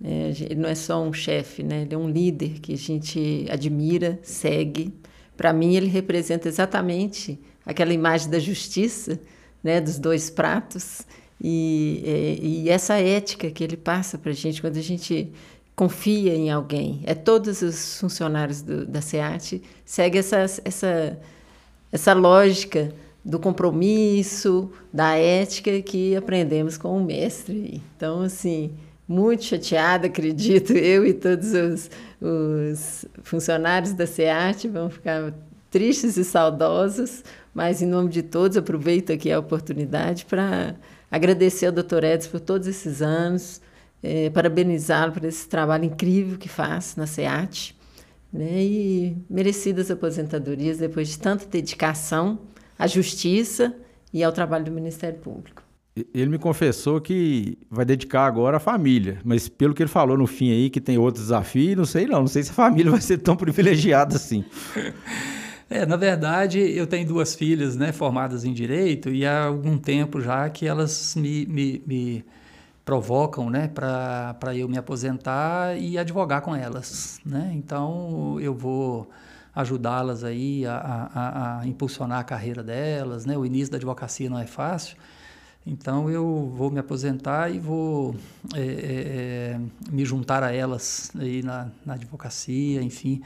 Né? Ele não é só um chefe, né? ele é um líder que a gente admira, segue. Para mim, ele representa exatamente aquela imagem da justiça, né? dos dois pratos. E, e, e essa ética que ele passa para a gente quando a gente confia em alguém. É todos os funcionários do, da SEAT segue essa, essa, essa lógica do compromisso, da ética que aprendemos com o mestre. Então, assim, muito chateada, acredito, eu e todos os, os funcionários da SEAT vão ficar tristes e saudosos, mas em nome de todos, aproveito aqui a oportunidade para agradecer ao Dr. Edson por todos esses anos, é, parabenizá-lo por esse trabalho incrível que faz na SEAT, né, e merecidas aposentadorias depois de tanta dedicação à justiça e ao trabalho do Ministério Público.
Ele me confessou que vai dedicar agora à família, mas pelo que ele falou no fim aí, que tem outros desafios, não sei não, não sei se a família vai ser tão privilegiada assim.
É, na verdade, eu tenho duas filhas, né, formadas em Direito, e há algum tempo já que elas me, me, me provocam né, para eu me aposentar e advogar com elas. Né? Então, eu vou ajudá-las aí a, a, a, impulsionar a carreira delas. Né? O início da advocacia não é fácil. Então, eu vou me aposentar e vou é, é, é me juntar a elas aí na, na advocacia, enfim,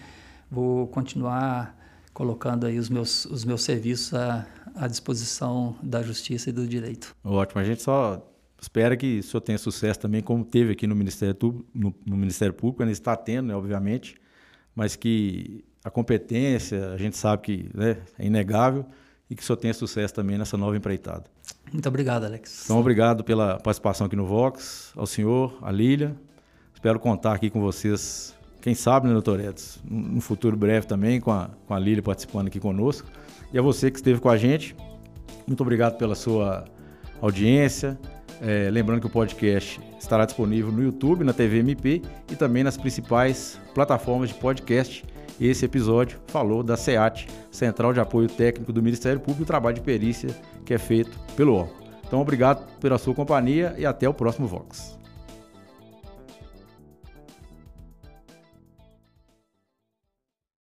vou continuar colocando aí os meus, os meus serviços à, à disposição da justiça e do direito.
Ótimo, a gente só espera que o senhor tenha sucesso também, como teve aqui no Ministério, no, no Ministério Público, ainda está tendo, né, obviamente, mas que a competência, a gente sabe que né, é inegável e que o senhor tenha sucesso também nessa nova empreitada.
Muito obrigado, Alex.
Então, obrigado pela participação aqui no Vox, ao senhor, à Lília. Espero contar aqui com vocês quem sabe, né, doutor Edson, no futuro breve também, com a, com a Lília participando aqui conosco. E a você que esteve com a gente, muito obrigado pela sua audiência. É, lembrando que o podcast estará disponível no YouTube, na TV MP e também nas principais plataformas de podcast. Esse episódio falou da SEAT, Central de Apoio Técnico do Ministério Público, o trabalho de perícia que é feito pelo órgão. Então, obrigado pela sua companhia e até o próximo Vox.